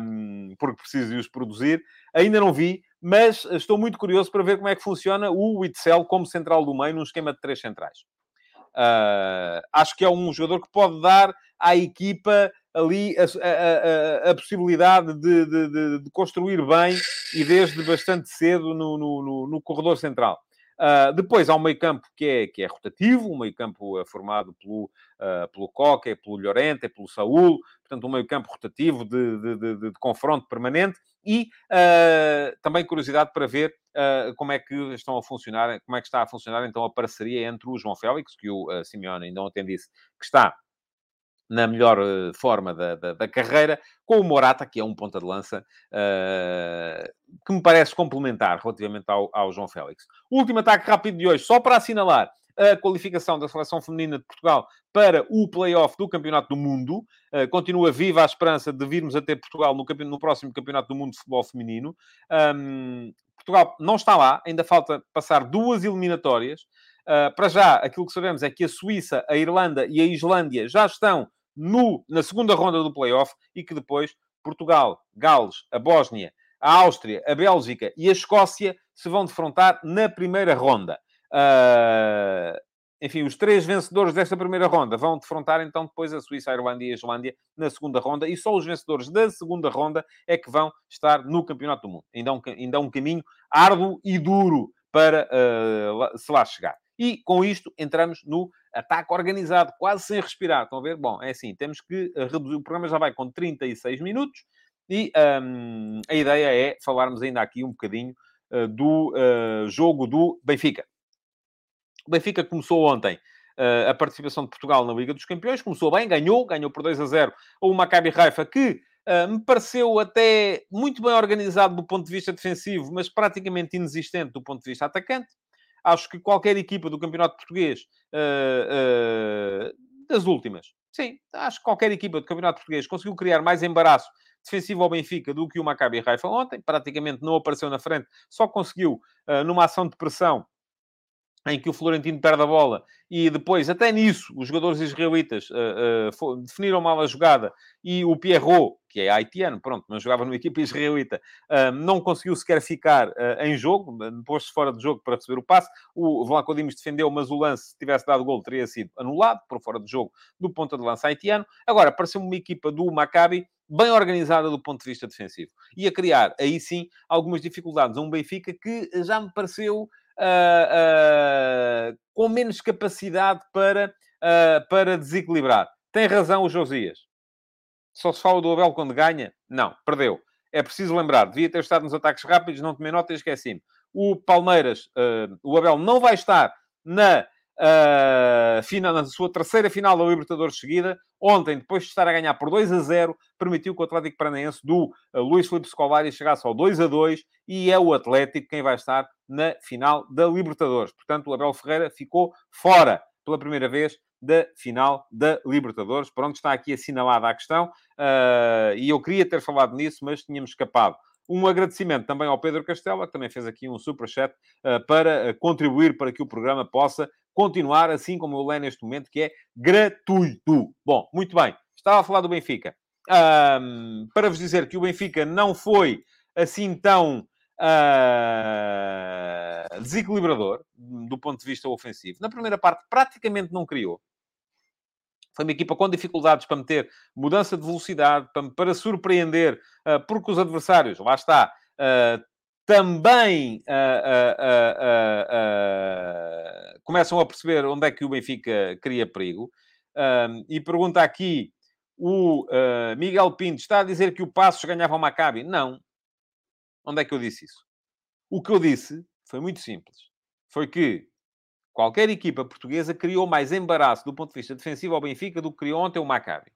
um, porque preciso de os produzir. Ainda não vi, mas estou muito curioso para ver como é que funciona o Witzel como central do meio num esquema de três centrais. Uh, acho que é um jogador que pode dar à equipa ali a, a, a, a possibilidade de, de, de, de, construir bem e desde bastante cedo no, no, no, no corredor central. Uh, depois há um meio campo que é, que é rotativo, um meio campo uh, formado pelo, uh, pelo Coca, pelo Llorente, pelo Saúl, portanto um meio campo rotativo de, de, de, de, confronto permanente. e uh, também curiosidade para ver como é que estão a funcionar, como é que está a funcionar então a parceria entre o João Félix, que o Simeone ainda ontem disse que está na melhor uh, forma da, da, da, carreira, com o Morata, que é um ponta de lança, uh, que me parece complementar relativamente ao, ao João Félix. Último ataque rápido de hoje, só para assinalar a qualificação da seleção feminina de Portugal para o play-off do Campeonato do Mundo. Uh, continua viva a esperança de virmos a ter Portugal no, no próximo Campeonato do Mundo de Futebol Feminino. Um, Portugal não está lá, ainda falta passar duas eliminatórias. Uh, para já, aquilo que sabemos é que a Suíça, a Irlanda e a Islândia já estão no, na segunda ronda do play-off e que depois Portugal, Gales, a Bósnia, a Áustria, a Bélgica e a Escócia se vão defrontar na primeira ronda. Uh, enfim, os três vencedores desta primeira ronda vão defrontar então depois a Suíça, a Irlanda e a Islândia na segunda ronda, e só os vencedores da segunda ronda é que vão estar no Campeonato do Mundo. Ainda um, ainda um caminho árduo e duro para uh, se lá chegar. E com isto entramos no ataque organizado, quase sem respirar. Estão a ver? Bom, é assim, temos que eh, reduzir. O programa já vai com 36 minutos e um, a ideia é falarmos ainda aqui um bocadinho uh, do uh, jogo do Benfica. O Benfica começou ontem uh, a participação de Portugal na Liga dos Campeões, começou bem, ganhou, ganhou por 2 a 0 o Maccabi Haifa, que uh, me pareceu até muito bem organizado do ponto de vista defensivo, mas praticamente inexistente do ponto de vista atacante. Acho que qualquer equipa do Campeonato Português, uh, das últimas, sim, acho que qualquer equipa do Campeonato Português conseguiu criar mais embaraço defensivo ao Benfica do que o Maccabi Haifa ontem. Praticamente não apareceu na frente, só conseguiu, numa ação de pressão, em que o Florentino perde a bola e depois, até nisso, os jogadores israelitas uh, uh, definiram mal a jogada e o Pierrot, que é haitiano, pronto, mas jogava numa equipa israelita, uh, não conseguiu sequer ficar em jogo, pôs-se fora de jogo para receber o passe. O Vlaco Dimos defendeu, mas o lance, se tivesse dado gol, teria sido anulado por fora de jogo do ponta de lança haitiano. Agora, pareceu uma equipa do Maccabi bem organizada do ponto de vista defensivo e a criar, aí sim, algumas dificuldades a um Benfica que já me pareceu uh, com menos capacidade para, uh, para desequilibrar. Tem razão o Josias. Só se fala do Abel quando ganha? Não, perdeu. É preciso lembrar, devia ter estado nos ataques rápidos, não tomei nota e esqueci-me. O Palmeiras, o Abel não vai estar na uh, na sua terceira final da Libertadores seguida. Ontem, depois de estar a ganhar por 2 a 0, permitiu que o Atlético Paranaense do uh, Luís Filipe Scolari chegasse ao 2 a 2 e é o Atlético quem vai estar na final da Libertadores. Portanto, o Abel Ferreira ficou fora pela primeira vez da final da Libertadores. Pronto, está aqui assinalada a questão uh, e eu queria ter falado nisso, mas tínhamos escapado. Um agradecimento também ao Pedro Castela, que também fez aqui um super chat uh, para uh, contribuir para que o programa possa continuar assim como eu leio neste momento, que é gratuito. Bom, muito bem. Estava a falar do Benfica. Um, para vos dizer que o Benfica não foi assim tão uh, desequilibrador do ponto de vista ofensivo. Na primeira parte, praticamente não criou. Foi uma equipa com dificuldades para meter mudança de velocidade, para, para surpreender, uh, porque os adversários, lá está, uh, também uh, começam a perceber onde é que o Benfica cria perigo. e pergunta aqui o Miguel Pinto: está a dizer que o Passos ganhava o Maccabi? Não. Onde é que eu disse isso? O que eu disse foi muito simples. Foi que qualquer equipa portuguesa criou mais embaraço do ponto de vista defensivo ao Benfica do que criou ontem o Maccabi.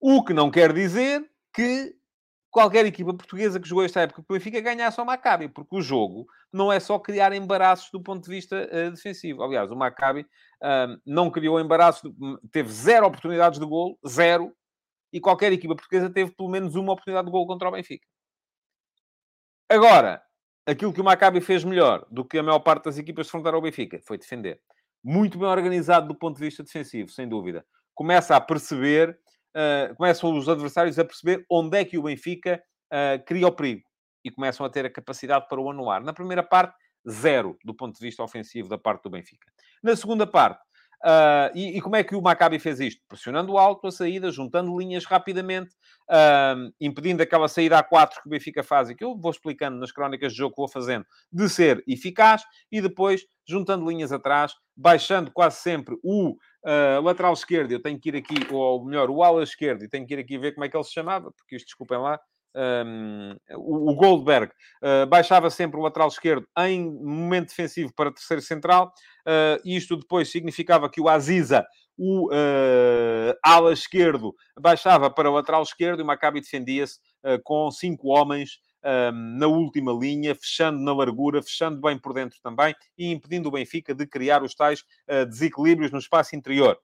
O que não quer dizer que qualquer equipa portuguesa que jogou esta época com o Benfica ganhasse ao Maccabi, porque o jogo não é só criar embaraços do ponto de vista uh, defensivo. Aliás, o Maccabi uh, não criou embaraço, teve zero oportunidades de gol, zero, e qualquer equipa portuguesa teve pelo menos uma oportunidade de gol contra o Benfica. Agora, aquilo que o Maccabi fez melhor do que a maior parte das equipas de fronteira ao Benfica foi defender. Muito bem organizado do ponto de vista defensivo, sem dúvida. Começa a perceber uh, começam os adversários a perceber onde é que o Benfica uh, cria o perigo e começam a ter a capacidade para o anular. Na primeira parte, zero do ponto de vista ofensivo da parte do Benfica. Na segunda parte, Uh, e, e, como é que o Maccabi fez isto? Pressionando alto a saída, juntando linhas rapidamente, uh, impedindo aquela saída a 4 que o Benfica faz e que eu vou explicando nas crónicas de jogo que vou fazendo, de ser eficaz, e depois juntando linhas atrás, baixando quase sempre o uh, lateral esquerdo. Eu tenho que ir aqui, ou melhor, o ala esquerdo, e tenho que ir aqui ver como é que ele se chamava, porque isto, desculpem lá, um, o, Goldberg uh, baixava sempre o lateral esquerdo em momento defensivo para terceiro central. Uh, isto depois significava que o Aziza, o uh, ala esquerdo, baixava para o lateral esquerdo e o Maccabi defendia-se com cinco homens na última linha, fechando na largura, fechando bem por dentro também e impedindo o Benfica de criar os tais desequilíbrios no espaço interior.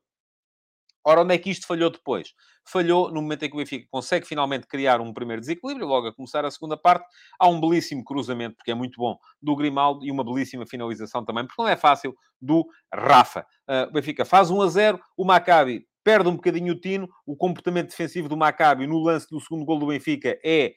Ora, onde é que isto falhou depois? Falhou no momento em que o Benfica consegue finalmente criar um primeiro desequilíbrio, logo a começar a segunda parte. Há um belíssimo cruzamento, porque é muito bom, do Grimaldo e uma belíssima finalização também, porque não é fácil, do Rafa. Uh, o Benfica faz 1 a 0, o Maccabi perde um bocadinho o tino. O comportamento defensivo do Maccabi no lance do segundo gol do Benfica é,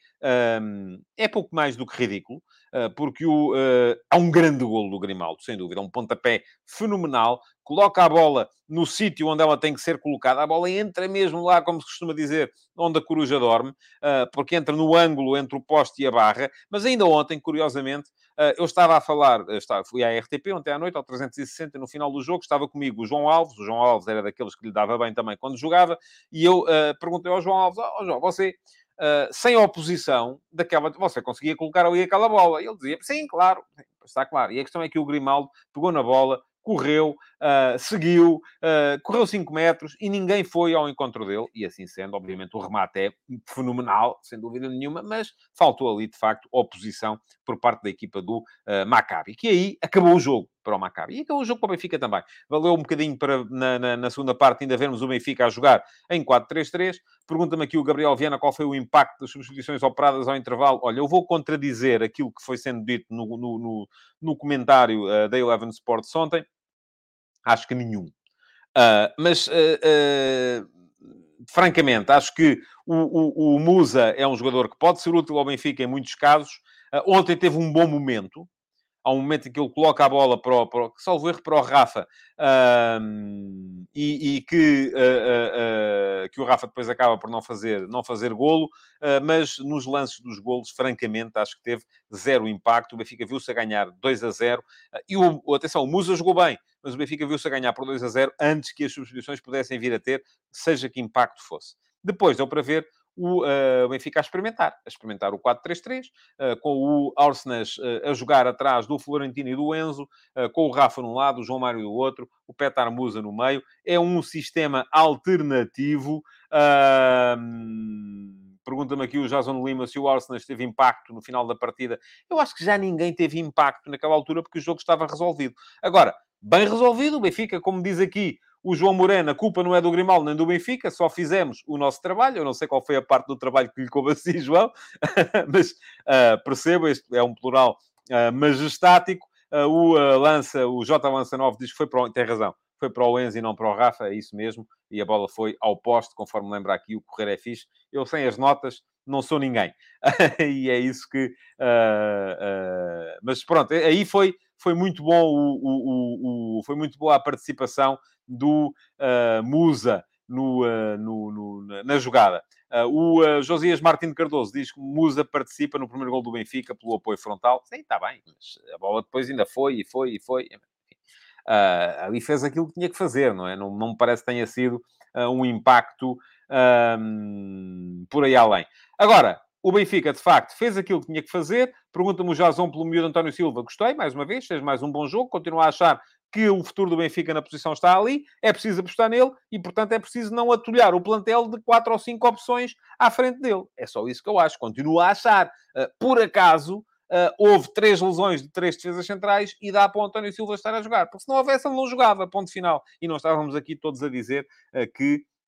um, é pouco mais do que ridículo, uh, porque o, uh, há um grande golo do Grimaldo, sem dúvida. Um pontapé fenomenal. Coloca a bola no sítio onde ela tem que ser colocada. A bola entra mesmo lá, como se costuma dizer, onde a coruja dorme, uh, porque entra no ângulo entre o poste e a barra. Mas ainda ontem, curiosamente, eu estava a falar, estava, fui à RTP ontem à noite, ao 360, no final do jogo, estava comigo o João Alves. O João Alves era daqueles que lhe dava bem também quando jogava. E eu uh, perguntei ao João Alves, oh, João, você... Uh, sem oposição daquela. Você conseguia colocar ali aquela bola. Ele dizia: sim, claro, está claro. E a questão é que o Grimaldo pegou na bola, correu, uh, seguiu, uh, correu 5 metros e ninguém foi ao encontro dele. E assim sendo, obviamente, o remate é fenomenal, sem dúvida nenhuma, mas faltou ali, de facto, oposição por parte da equipa do uh, Maccabi, que aí acabou o jogo para o Maccabi. E acabou o jogo para o Benfica também. Valeu um bocadinho para, na, na, na segunda parte, ainda vermos o Benfica a jogar em 4-3-3. Pergunta-me aqui o Gabriel Viana qual foi o impacto das substituições operadas ao intervalo. Olha, eu vou contradizer aquilo que foi sendo dito no, no, no, no comentário uh, da Eleven Sports ontem. Acho que nenhum. Uh, mas, uh, uh, francamente, acho que o, o, o, Musa é um jogador que pode ser útil ao Benfica em muitos casos. ontem teve um bom momento. Há um momento em que ele coloca a bola para o, para salvo erro, para o Rafa, e, e, que, que o Rafa depois acaba por não fazer, não fazer golo, mas nos lances dos golos, francamente, acho que teve zero impacto. O Benfica viu-se a ganhar 2 a 0. e o, atenção, o Musa jogou bem, mas o Benfica viu-se a ganhar por 2 a 0 antes que as substituições pudessem vir a ter, seja que impacto fosse. Depois deu para ver o uh, Benfica a experimentar, a experimentar o 4-3-3, uh, eh, com o Arsenas uh, a jogar atrás do Florentino e do Enzo, com o Rafa num lado, o João Mário do outro, o Petar Musa no meio. É um sistema alternativo. Pergunta-me aqui o Jason Lima se o Arsenal teve impacto no final da partida. Eu acho que já ninguém teve impacto naquela altura porque o jogo estava resolvido. Agora, bem resolvido. O Benfica, como diz aqui o João Moreno, a culpa não é do Grimaldo nem do Benfica, só fizemos o nosso trabalho. Eu não sei qual foi a parte do trabalho que lhe coube [laughs] assim, João, [laughs] mas uh, percebo, este é um plural uh, majestático. Uh, o Lança, o J. Lança 9 diz que foi para o... Tem razão, foi para o Enzo e não para o Rafa, é isso mesmo. E a bola foi ao poste, conforme lembra aqui, o correr é fixe. Eu sem as notas não sou ninguém. [laughs] e é isso que... mas pronto, aí foi foi muito bom o, o, o, foi muito boa a participação do uh, Musa no, uh, no, no, na jogada. Uh, o Josias Martins Cardoso diz que Musa participa no primeiro gol do Benfica pelo apoio frontal. Sim, está bem, mas a bola depois ainda foi e foi e foi. ali fez aquilo que tinha que fazer, não é? Não, não me parece que tenha sido um impacto por aí além. Agora, o Benfica, de facto, fez aquilo que tinha que fazer. Pergunta-me o Jason pelo miúdo António Silva. Gostei, mais uma vez, fez mais um bom jogo. Continuo a achar que o futuro do Benfica na posição está ali. É preciso apostar nele e, portanto, é preciso não atulhar o plantel de quatro ou cinco opções à frente dele. É só isso que eu acho. Continuo a achar. Uh, por acaso, uh, houve três lesões de três defesas centrais e dá para o António Silva estar a jogar. Porque se não houvesse, ele não jogava. Ponto final. E não estávamos aqui todos a dizer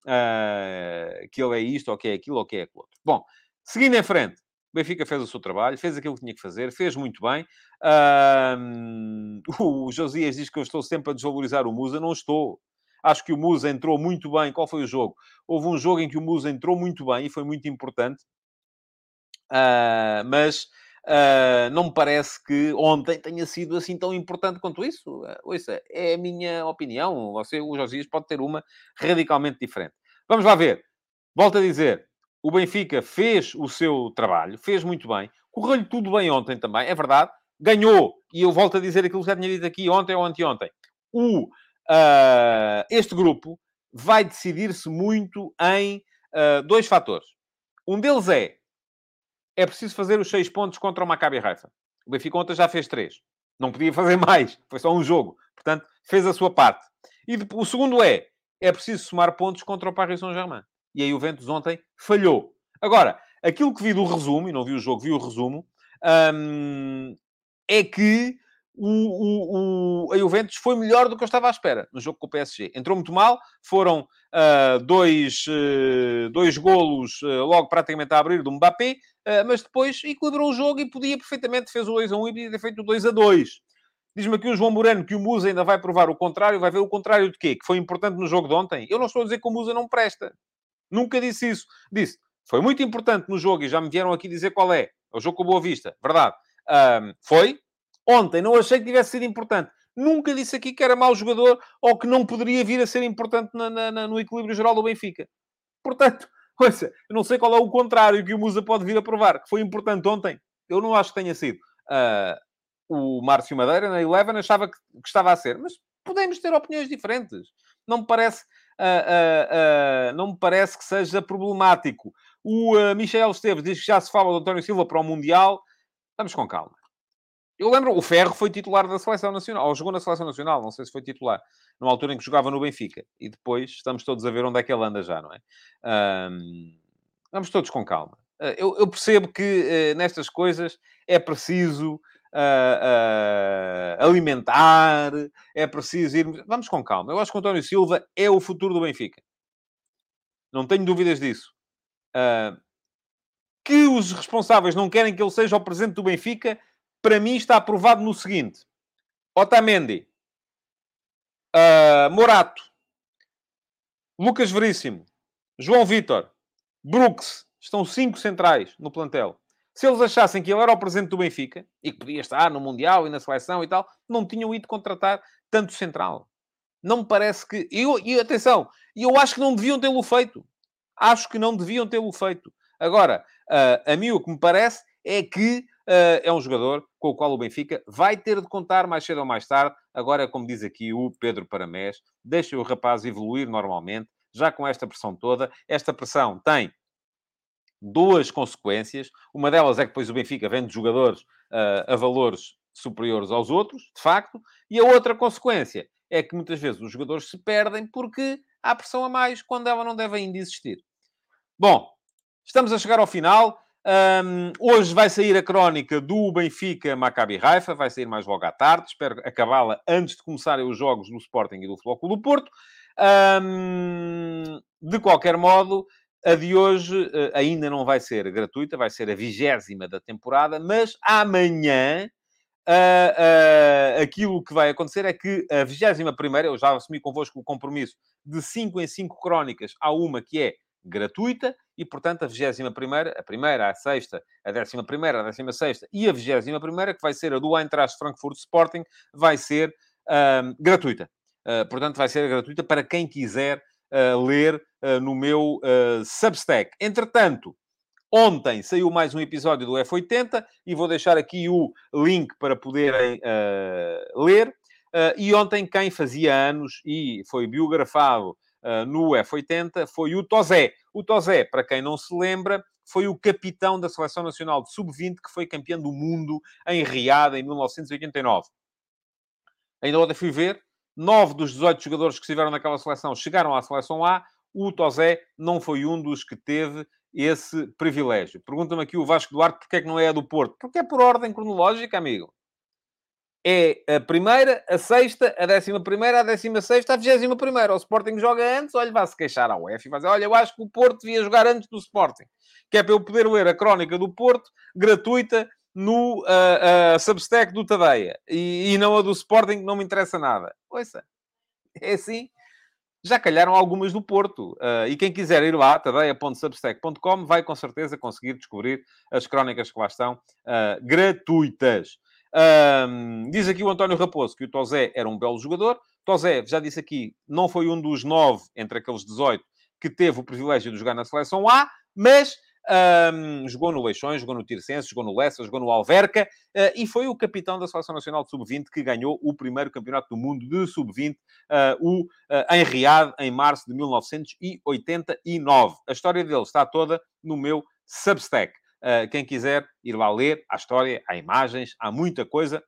uh, que, ele é isto, ou que é aquilo, ou que é aquilo outro. Bom, Seguindo em frente, o Benfica fez o seu trabalho, fez aquilo que tinha que fazer, fez muito bem. Um, [laughs] o Josias diz que eu estou sempre a desvalorizar o Musa. Não estou. Acho que o Musa entrou muito bem. Qual foi o jogo? Houve um jogo em que o Musa entrou muito bem e foi muito importante. Uh, mas uh, não me parece que ontem tenha sido assim tão importante quanto isso. Uh, ouça, é a minha opinião. Você, o Josias, pode ter uma radicalmente diferente. Vamos lá ver. Volto a dizer, o Benfica fez o seu trabalho, fez muito bem, correu-lhe tudo bem ontem também, é verdade, ganhou, e eu volto a dizer aquilo que já tinha dito aqui ontem ou anteontem. O, uh, este grupo vai decidir-se muito em dois fatores. Um deles é é preciso fazer os seis pontos contra o Maccabi Haifa. O Benfica ontem já fez três. Não podia fazer [laughs] mais. Foi só um jogo. Portanto, fez a sua parte. E o segundo é, é preciso somar pontos contra o Paris Saint-Germain. E aí o Ventus ontem falhou. Agora, aquilo que vi do resumo, e não vi o jogo, vi o resumo, hum, é que o, o, o, a Juventus foi melhor do que eu estava à espera no jogo com o PSG. Entrou muito mal, foram uh, dois, uh, dois golos uh, logo praticamente a abrir do Mbappé, mas depois equilibrou o jogo e podia perfeitamente, fez o 2 a 1 e podia ter feito o 2 a 2. Diz-me aqui o João Moreno que o Musa ainda vai provar o contrário, vai ver o contrário de quê? Que foi importante no jogo de ontem. Eu não estou a dizer que o Musa não presta. Nunca disse isso. Disse, foi muito importante no jogo e já me vieram aqui dizer qual é. É o jogo com Boa Vista, verdade. foi, Ontem não achei que tivesse sido importante. Nunca disse aqui que era mau jogador ou que não poderia vir a ser importante na, na, no equilíbrio geral do Benfica. Portanto, ouça, eu não sei qual é o contrário que o Musa pode vir a provar. Que foi importante ontem. Eu não acho que tenha sido. Uh, o Márcio Madeira, na Eleven, achava que, que, estava a ser. Mas podemos ter opiniões diferentes. Não me parece, uh, uh, não me parece que seja problemático. O Michel Esteves diz que já se fala do António Silva para o Mundial. Vamos com calma. Eu lembro, o Ferro foi titular da Seleção Nacional, ou jogou na Seleção Nacional, não sei se foi titular, numa altura em que jogava no Benfica. E depois estamos todos a ver onde é que ele anda já, não é? Um, vamos todos com calma. Uh, eu, eu, percebo que uh, nestas coisas é preciso uh, alimentar, é preciso ir... Vamos com calma. Eu acho que o António Silva é o futuro do Benfica. Não tenho dúvidas disso. que os responsáveis não querem que ele seja o presente do Benfica para mim está aprovado no seguinte: Otamendi, uh, Morato, Lucas Veríssimo, João Vitor, Brooks, estão cinco centrais no plantel. Se eles achassem que ele era o presente do Benfica e que podia estar no Mundial e na seleção e tal, não tinham ido contratar tanto central. Não me parece que. E, e atenção, eu acho que não deviam tê-lo feito. Acho que não deviam tê-lo feito. Agora, uh, a mim o que me parece é que é um jogador com o qual o Benfica vai ter de contar mais cedo ou mais tarde. Agora, como diz aqui o Pedro Paramés, deixa o rapaz evoluir normalmente, já com esta pressão toda. Esta pressão tem duas consequências. Uma delas é que depois o Benfica vende jogadores uh, a valores superiores aos outros, de facto. E a outra consequência é que muitas vezes os jogadores se perdem porque há pressão a mais quando ela não deve ainda existir. Bom, estamos a chegar ao final. Um, hoje vai sair a crónica do Benfica Maccabi Raifa, vai sair mais logo à tarde. Espero acabá-la antes de começarem os jogos do Sporting e do Futebol do Porto. Um, de qualquer modo, a de hoje uh, ainda não vai ser gratuita, vai ser a vigésima da temporada, mas amanhã uh, uh, aquilo que vai acontecer é que a vigésima primeira, eu já assumi convosco o compromisso de 5 em 5 crónicas, há uma que é gratuita e, portanto, a 21 a primeira, a sexta, a 11 a 16 e a 21 que vai ser a do Eintracht Frankfurt Sporting, vai ser uh, gratuita. Uh, portanto, vai ser gratuita para quem quiser uh, ler uh, no meu Substack. Entretanto, ontem saiu mais um episódio do F80 e vou deixar aqui o link para poderem ler. e ontem, quem fazia anos e foi biografado uh, no F80 foi o Tozé. O Tozé, para quem não se lembra, foi o capitão da Seleção Nacional de Sub-20 que foi campeão do mundo em Riad em 1989. Ainda ontem fui ver, nove dos 18 jogadores que estiveram naquela seleção chegaram à Seleção A, o Tozé não foi um dos que teve esse privilégio. Pergunta-me aqui o Vasco Duarte porque é que não é a do Porto. Porque é por ordem cronológica, amigo é a primeira, a sexta, a décima primeira, a décima sexta, a vigésima primeira. O Sporting joga antes, olha, vai-se queixar à UEFA e vai dizer, olha, eu acho que o Porto devia jogar antes do Sporting. Que é para eu poder ler a crónica do Porto, gratuita, no uh, uh, Substack do Tadeia. E, e, não a do Sporting, que não me interessa nada. Ouça, é assim. Já calharam algumas do Porto. Uh, e quem quiser ir lá, tadeia.substack.com, vai com certeza conseguir descobrir as crónicas que lá estão gratuitas. Um, diz aqui o António Raposo que o Tozé era um belo jogador. Tozé, já disse aqui, não foi um dos nove entre aqueles 18 que teve o privilégio de jogar na seleção A, mas um, jogou no Leixões, jogou no Tircense, jogou no Lessa, jogou no Alverca uh, e foi o capitão da Seleção Nacional de Sub-20 que ganhou o primeiro campeonato do mundo de Sub-20, uh, o uh, em Riad, em março de 1989. A história dele está toda no meu Substack. Uh, quem quiser ir lá ler, há história, há imagens, há muita coisa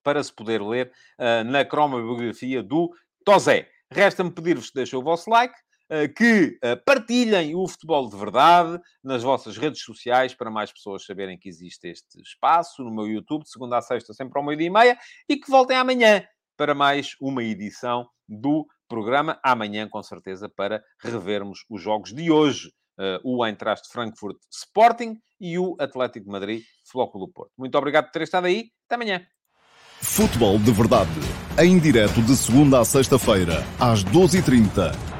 para se poder ler uh, na cromobiografia do Tozé. Resta-me pedir-vos que deixem o vosso like, uh, que partilhem o futebol de verdade nas vossas redes sociais para mais pessoas saberem que existe este espaço no meu YouTube, de segunda a sexta, sempre ao meio-dia e meia, e que voltem amanhã para mais uma edição do programa. Amanhã, com certeza, para revermos os jogos de hoje. Uh, o Eintracht Frankfurt Sporting e o Atlético de Madrid Flóculo Porto. Muito obrigado por ter estado aí. Até amanhã. Futebol de Verdade. Em direto de segunda a sexta-feira, às 12h30